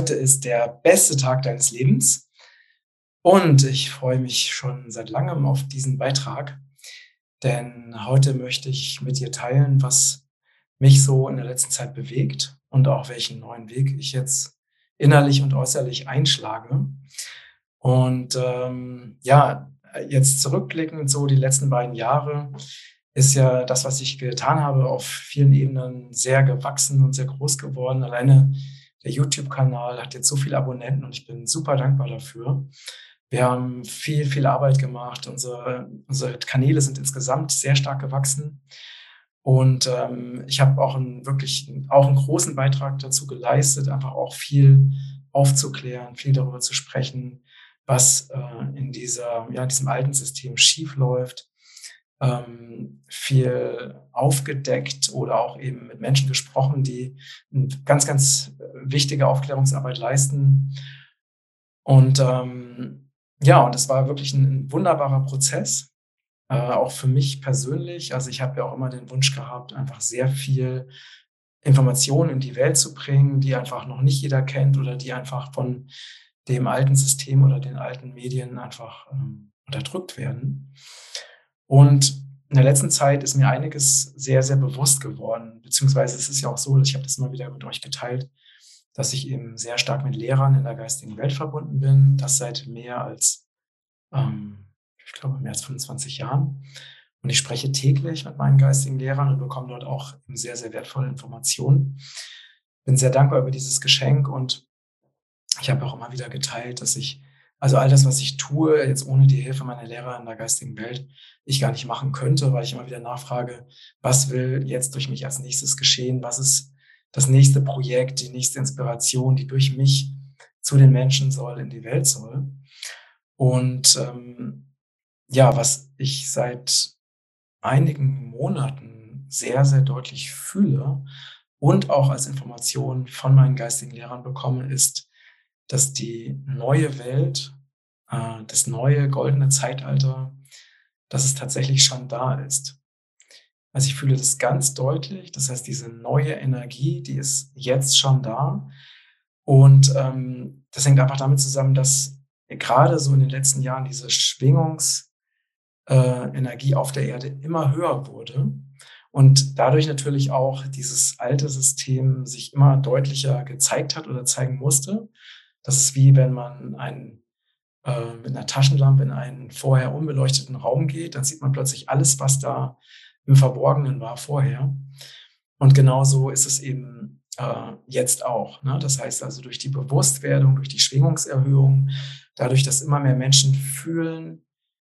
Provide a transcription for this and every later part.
heute ist der beste Tag deines Lebens und ich freue mich schon seit langem auf diesen Beitrag, denn heute möchte ich mit dir teilen, was mich so in der letzten Zeit bewegt und auch welchen neuen Weg ich jetzt innerlich und äußerlich einschlage. Und ähm, ja, jetzt zurückblickend so die letzten beiden Jahre ist ja das, was ich getan habe, auf vielen Ebenen sehr gewachsen und sehr groß geworden. Alleine der YouTube-Kanal hat jetzt so viele Abonnenten und ich bin super dankbar dafür. Wir haben viel, viel Arbeit gemacht. Unsere, unsere Kanäle sind insgesamt sehr stark gewachsen. Und ähm, ich habe auch einen, wirklich auch einen großen Beitrag dazu geleistet, einfach auch viel aufzuklären, viel darüber zu sprechen, was äh, in dieser, ja, diesem alten System schief läuft, ähm, viel aufgedeckt oder auch eben mit Menschen gesprochen, die eine ganz, ganz wichtige Aufklärungsarbeit leisten. Und ähm, ja, und es war wirklich ein, wunderbarer Prozess, äh, auch für mich persönlich. Also ich habe ja auch immer den Wunsch gehabt, einfach sehr viel Informationen in die Welt zu bringen, die einfach noch nicht jeder kennt oder die einfach von dem alten System oder den alten Medien einfach ähm, unterdrückt werden. Und in der letzten Zeit ist mir einiges sehr, sehr bewusst geworden, beziehungsweise es ist ja auch so, ich habe das immer wieder mit euch geteilt, dass ich eben sehr stark mit Lehrern in der geistigen Welt verbunden bin, das seit mehr als, ähm, ich glaube, mehr als 25 Jahren. Und ich spreche täglich mit meinen geistigen Lehrern und bekomme dort auch sehr, sehr wertvolle Informationen. Bin sehr dankbar über dieses Geschenk und ich habe auch immer wieder geteilt, dass ich also all das, was ich tue, jetzt ohne die Hilfe meiner Lehrer in der geistigen Welt, ich gar nicht machen könnte, weil ich immer wieder nachfrage, was will jetzt durch mich als nächstes geschehen? Was ist das nächste Projekt, die nächste Inspiration, die durch mich zu den Menschen soll, in die Welt soll? Und ähm, ja, was ich seit einigen Monaten sehr, sehr deutlich fühle und auch als Information von meinen geistigen Lehrern bekomme, ist, dass die neue Welt, äh, das neue goldene Zeitalter, dass es tatsächlich schon da ist. Also ich fühle das ganz deutlich. Das heißt, diese neue Energie, die ist jetzt schon da. Und ähm, das hängt einfach damit zusammen, dass gerade so in den letzten Jahren diese Schwingungsenergie äh, auf der Erde immer höher wurde. Und dadurch natürlich auch dieses alte System sich immer deutlicher gezeigt hat oder zeigen musste. Das ist wie wenn man einen, äh, mit einer Taschenlampe in einen vorher unbeleuchteten Raum geht, dann sieht man plötzlich alles, was da im Verborgenen war vorher. Und genauso ist es eben äh, jetzt auch. Ne? Das heißt also durch die Bewusstwerdung, durch die Schwingungserhöhung, dadurch, dass immer mehr Menschen fühlen,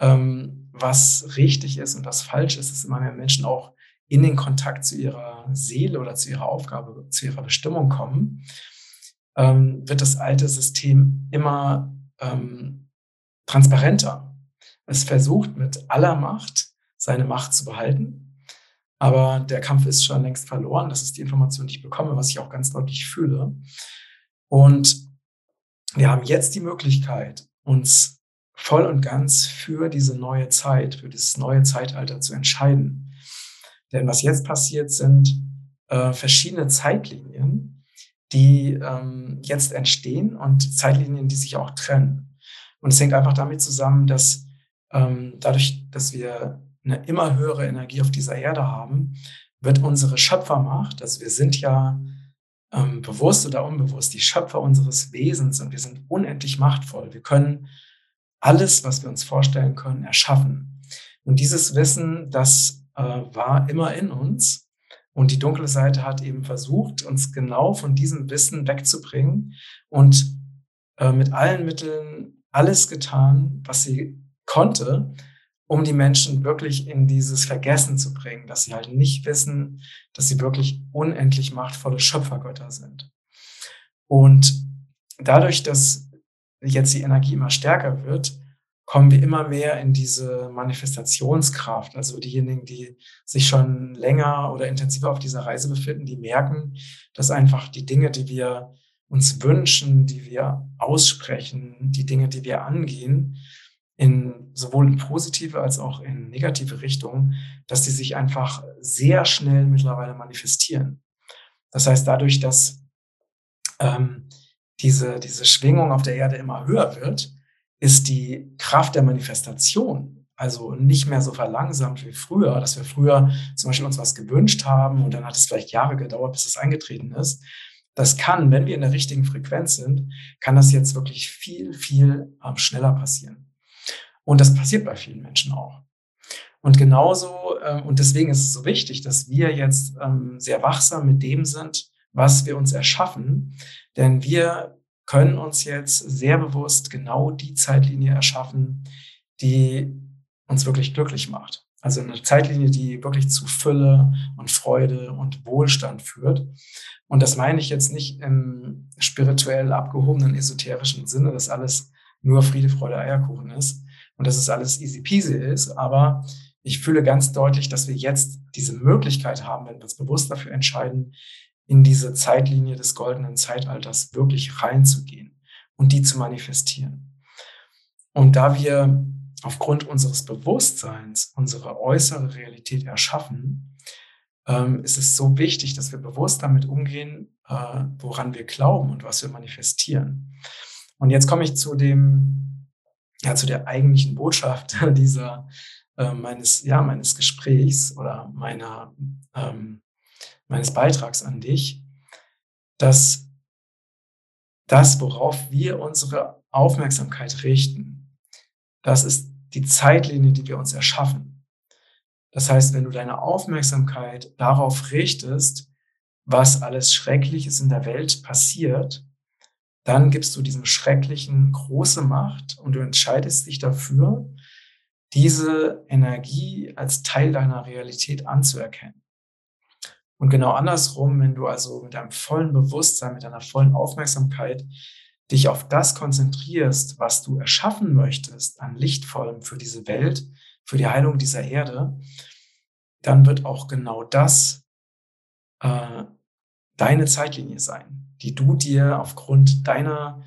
ähm, was richtig ist und was falsch ist, dass immer mehr Menschen auch in den Kontakt zu ihrer Seele oder zu ihrer Aufgabe, zu ihrer Bestimmung kommen ähm, wird das alte System immer ähm, transparenter. Es versucht mit aller Macht seine Macht zu behalten, aber der Kampf ist schon längst verloren. Das ist die Information, die ich bekomme, was ich auch ganz deutlich fühle. Und wir haben jetzt die Möglichkeit, uns voll und ganz für diese neue Zeit, für dieses neue Zeitalter zu entscheiden. Denn was jetzt passiert, sind äh, verschiedene Zeitlinien, die ähm, jetzt entstehen und Zeitlinien, die sich auch trennen. Und es hängt einfach damit zusammen, dass ähm, dadurch, dass wir eine immer höhere Energie auf dieser Erde haben, wird unsere Schöpfermacht, also wir sind ja ähm, bewusst oder unbewusst die Schöpfer unseres Wesens und wir sind unendlich machtvoll. Wir können alles, was wir uns vorstellen können, erschaffen. Und dieses Wissen, das äh, war immer in uns und die dunkle Seite hat eben versucht, uns genau von diesem Wissen wegzubringen und äh, mit allen Mitteln alles getan, was sie konnte, um die Menschen wirklich in dieses Vergessen zu bringen, dass sie halt nicht wissen, dass sie wirklich unendlich machtvolle Schöpfergötter sind. Und dadurch, dass jetzt die Energie immer stärker wird, kommen wir immer mehr in diese Manifestationskraft. Also diejenigen, die sich schon länger oder intensiver auf dieser Reise befinden, die merken, dass einfach die Dinge, die wir uns wünschen, die wir aussprechen, die Dinge, die wir angehen, in sowohl in positive als auch in negative Richtung, dass die sich einfach sehr schnell mittlerweile manifestieren. Das heißt, dadurch, dass ähm, diese, diese Schwingung auf der Erde immer höher wird, ist die Kraft der Manifestation. Also nicht mehr so verlangsamt wie früher, dass wir früher zum Beispiel uns was gewünscht haben und dann hat es vielleicht Jahre gedauert, bis es eingetreten ist. Das kann, wenn wir in der richtigen Frequenz sind, kann das jetzt wirklich viel, viel ähm, schneller passieren. Und das passiert bei vielen Menschen auch. Und genauso, äh, und deswegen ist es so wichtig, dass wir jetzt ähm, sehr wachsam mit dem sind, was wir uns erschaffen. Denn wir können uns jetzt sehr bewusst genau die Zeitlinie erschaffen, die uns wirklich glücklich macht. Also eine Zeitlinie, die wirklich zu Fülle und Freude und Wohlstand führt. Und das meine ich jetzt nicht im spirituell abgehobenen, esoterischen Sinne, dass alles nur Friede, Freude, Eierkuchen ist und dass es alles easy peasy ist. Aber ich fühle ganz deutlich, dass wir jetzt diese Möglichkeit haben, wenn wir uns bewusst dafür entscheiden, in diese Zeitlinie des goldenen Zeitalters wirklich reinzugehen und die zu manifestieren. Und da wir aufgrund unseres Bewusstseins unsere äußere Realität erschaffen, ähm, ist es so wichtig, dass wir bewusst damit umgehen, äh, woran wir glauben und was wir manifestieren. Und jetzt komme ich zu dem, ja, zu der eigentlichen Botschaft dieser äh, meines, ja, meines Gesprächs oder meiner, ähm, meines Beitrags an dich, dass das, worauf wir unsere Aufmerksamkeit richten, das ist die Zeitlinie, die wir uns erschaffen. Das heißt, wenn du deine Aufmerksamkeit darauf richtest, was alles Schreckliches in der Welt passiert, dann gibst du diesem Schrecklichen große Macht und du entscheidest dich dafür, diese Energie als Teil deiner Realität anzuerkennen. Und genau andersrum, wenn du also mit deinem vollen Bewusstsein, mit deiner vollen Aufmerksamkeit dich auf das konzentrierst, was du erschaffen möchtest an Lichtvollem für diese Welt, für die Heilung dieser Erde, dann wird auch genau das äh, deine Zeitlinie sein, die du dir aufgrund deiner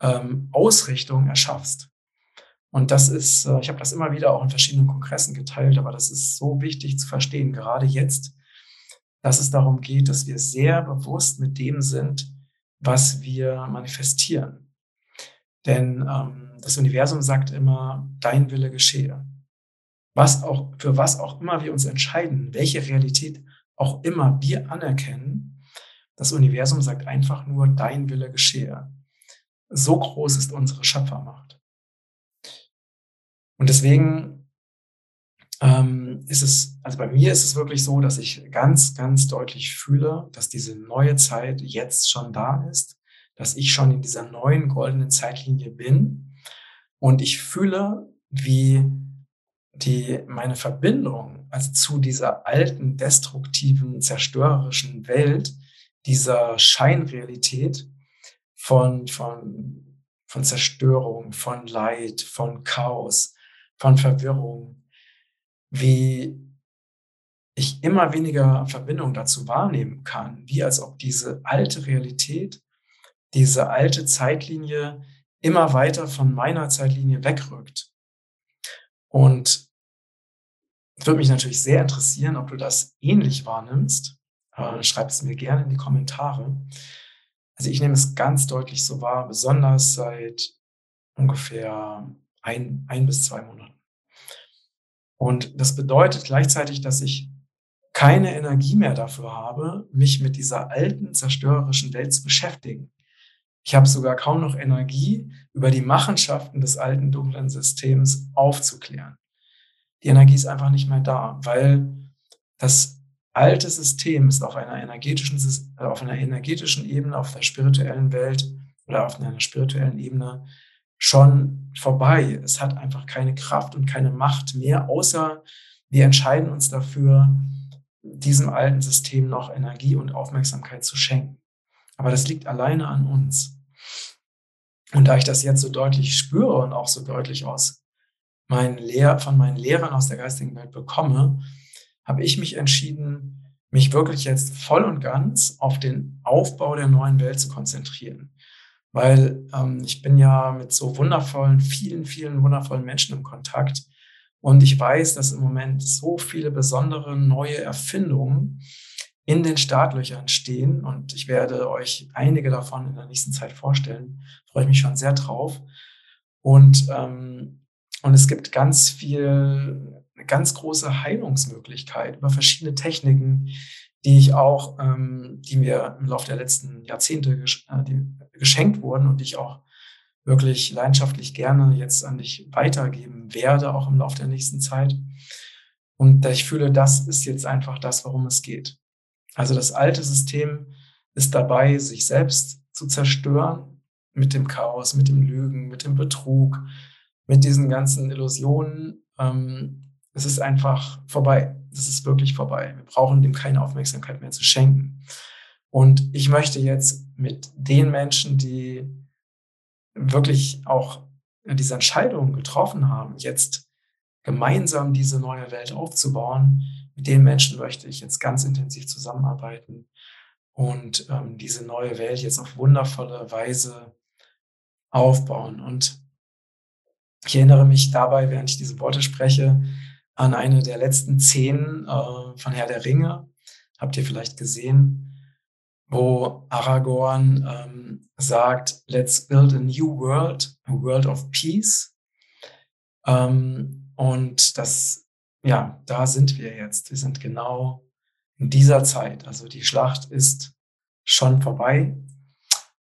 ähm, Ausrichtung erschaffst. Und das ist, äh, ich habe das immer wieder auch in verschiedenen Kongressen geteilt, aber das ist so wichtig zu verstehen, gerade jetzt, dass es darum geht, dass wir sehr bewusst mit dem sind, was wir manifestieren. Denn ähm, das Universum sagt immer, dein Wille geschehe was auch, für was auch immer wir uns entscheiden, welche Realität auch immer wir anerkennen, das Universum sagt einfach nur, dein Wille geschehe. So groß ist unsere Schöpfermacht. Und deswegen ähm, ist es, also bei mir ist es wirklich so, dass ich ganz, ganz deutlich fühle, dass diese neue Zeit jetzt schon da ist, dass ich schon in dieser neuen goldenen Zeitlinie bin. Und ich fühle, wie die meine Verbindung also zu dieser alten, destruktiven, zerstörerischen Welt, dieser Scheinrealität von, von, von Zerstörung, von Leid, von Chaos, von Verwirrung, wie ich immer weniger Verbindung dazu wahrnehmen kann, wie als ob diese alte Realität, diese alte Zeitlinie immer weiter von meiner Zeitlinie wegrückt. Und es würde mich natürlich sehr interessieren, ob du das ähnlich wahrnimmst. Äh, schreib es mir gerne in die Kommentare. Also ich nehme es ganz deutlich so wahr, besonders seit ungefähr ein, ein bis zwei Monaten. Und das bedeutet gleichzeitig, dass ich keine Energie mehr dafür habe, mich mit dieser alten, zerstörerischen Welt zu beschäftigen. Ich habe sogar kaum noch Energie, über die Machenschaften des alten, dunklen Systems aufzuklären die Energie ist einfach nicht mehr da, weil das alte System ist auf einer energetischen, äh, auf einer energetischen Ebene, auf der spirituellen Welt oder auf einer spirituellen Ebene schon vorbei. Es hat einfach keine Kraft und keine Macht mehr, außer wir entscheiden uns dafür, diesem alten System noch Energie und Aufmerksamkeit zu schenken. Aber das liegt alleine an uns. Und da ich das jetzt so deutlich spüre und auch so deutlich aus meinen Lehr von meinen Lehrern aus der geistigen Welt bekomme, habe ich mich entschieden, mich wirklich jetzt voll und ganz auf den Aufbau der neuen Welt zu konzentrieren. Weil ähm, ich bin ja mit so wundervollen, vielen, vielen wundervollen Menschen im Kontakt. Und ich weiß, dass im Moment so viele besondere neue Erfindungen in den Startlöchern stehen und ich werde euch einige davon in der nächsten Zeit vorstellen. Freue ich mich schon sehr drauf. Und, ähm, und es gibt ganz viel, eine ganz große Heilungsmöglichkeit über verschiedene Techniken, die ich auch, ähm, die mir im Laufe der letzten Jahrzehnte äh, geschenkt wurden und die ich auch wirklich leidenschaftlich gerne jetzt an dich weitergeben werde, auch im Laufe der nächsten Zeit. Und ich fühle, das ist jetzt einfach das, worum es geht. Also das alte System ist dabei, sich selbst zu zerstören mit dem Chaos, mit dem Lügen, mit dem Betrug, mit diesen ganzen Illusionen. Ähm, es ist einfach vorbei. Es ist wirklich vorbei. Wir brauchen dem keine Aufmerksamkeit mehr zu schenken. Und ich möchte jetzt mit den Menschen, die wirklich auch diese Entscheidung getroffen haben, jetzt gemeinsam diese neue Welt aufzubauen, mit den Menschen möchte ich jetzt ganz intensiv zusammenarbeiten und ähm, diese neue Welt jetzt auf wundervolle Weise aufbauen. Und ich erinnere mich dabei, während ich diese Worte spreche, an eine der letzten Szenen äh, von Herr der Ringe. Habt ihr vielleicht gesehen, wo Aragorn ähm, sagt, let's build a new world, a world of peace. Ähm, und das ja, da sind wir jetzt. Wir sind genau in dieser Zeit. Also die Schlacht ist schon vorbei,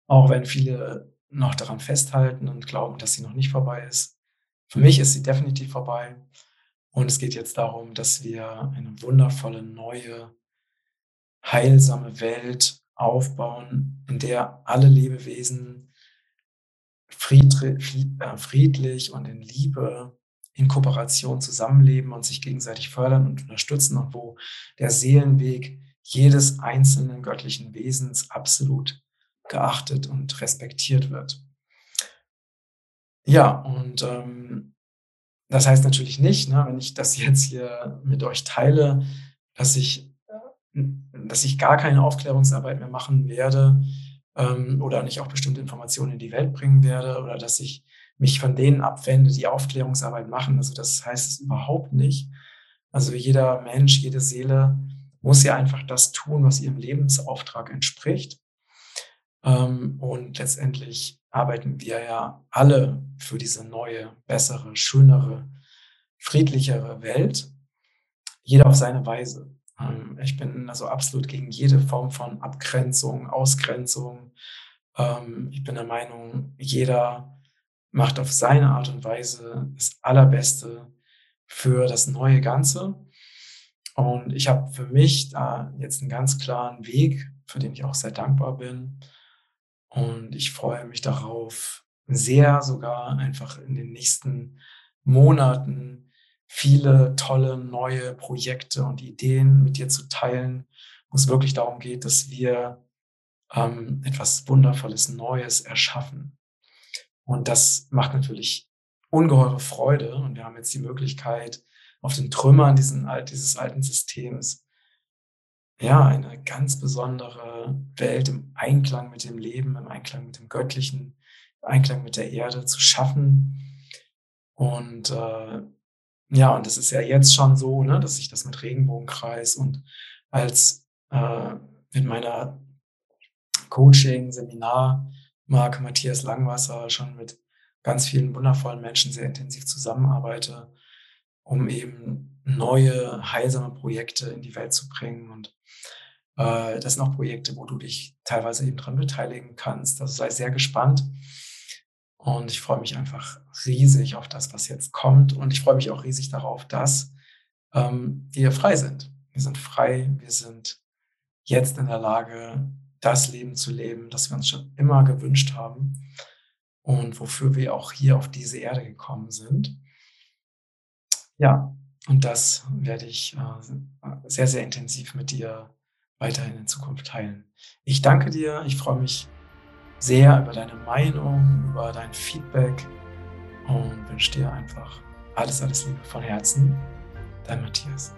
auch wenn viele noch daran festhalten und glauben, dass sie noch nicht vorbei ist. Für mich ist sie definitiv vorbei. Und es geht jetzt darum, dass wir eine wundervolle, neue, heilsame Welt aufbauen, in der alle Lebewesen äh, friedlich und in Liebe in Kooperation zusammenleben und sich gegenseitig fördern und unterstützen und wo der Seelenweg jedes einzelnen göttlichen Wesens absolut geachtet und respektiert wird. Ja, und ähm, das heißt natürlich nicht, ne, wenn ich das jetzt hier mit euch teile, dass ich, dass ich gar keine Aufklärungsarbeit mehr machen werde ähm, oder nicht auch bestimmte Informationen in die Welt bringen werde oder dass ich mich von denen abwende, die Aufklärungsarbeit machen. Also das heißt es überhaupt nicht. Also jeder Mensch, jede Seele muss ja einfach das tun, was ihrem Lebensauftrag entspricht. Ähm, und letztendlich arbeiten wir ja alle für diese neue, bessere, schönere, friedlichere Welt. Jeder auf seine Weise. Ähm, ich bin also absolut gegen jede Form von Abgrenzung, Ausgrenzung. Ähm, ich bin der Meinung, jeder macht auf seine Art und Weise das Allerbeste für das neue Ganze. Und ich habe für mich da jetzt einen ganz klaren Weg, für den ich auch sehr dankbar bin. Und ich freue mich darauf, sehr sogar einfach in den nächsten Monaten viele tolle neue Projekte und Ideen mit dir zu teilen, wo es wirklich darum geht, dass wir ähm, etwas Wundervolles Neues erschaffen. Und das macht natürlich ungeheure Freude. Und wir haben jetzt die Möglichkeit, auf den Trümmern diesen, dieses alten Systems ja, eine ganz besondere Welt im Einklang mit dem Leben, im Einklang mit dem Göttlichen, im Einklang mit der Erde zu schaffen. Und äh, ja, und das ist ja jetzt schon so, ne, dass ich das mit Regenbogenkreis und als äh, mit meiner Coaching, Seminar Marc Matthias Langwasser schon mit ganz vielen wundervollen Menschen sehr intensiv zusammenarbeite, um eben neue, heilsame Projekte in die Welt zu bringen. Und äh, das sind auch Projekte, wo du dich teilweise eben dran beteiligen kannst. Also sei sehr gespannt. Und ich freue mich einfach riesig auf das, was jetzt kommt. Und ich freue mich auch riesig darauf, dass ähm, wir frei sind. Wir sind frei, wir sind jetzt in der Lage, das Leben zu leben, das wir uns schon immer gewünscht haben und wofür wir auch hier auf diese Erde gekommen sind. Ja, und das werde ich äh, sehr, sehr intensiv mit dir weiterhin in Zukunft teilen. Ich danke dir, ich freue mich sehr über deine Meinung, über dein Feedback und wünsche dir einfach alles, alles Liebe von Herzen. Dein Matthias.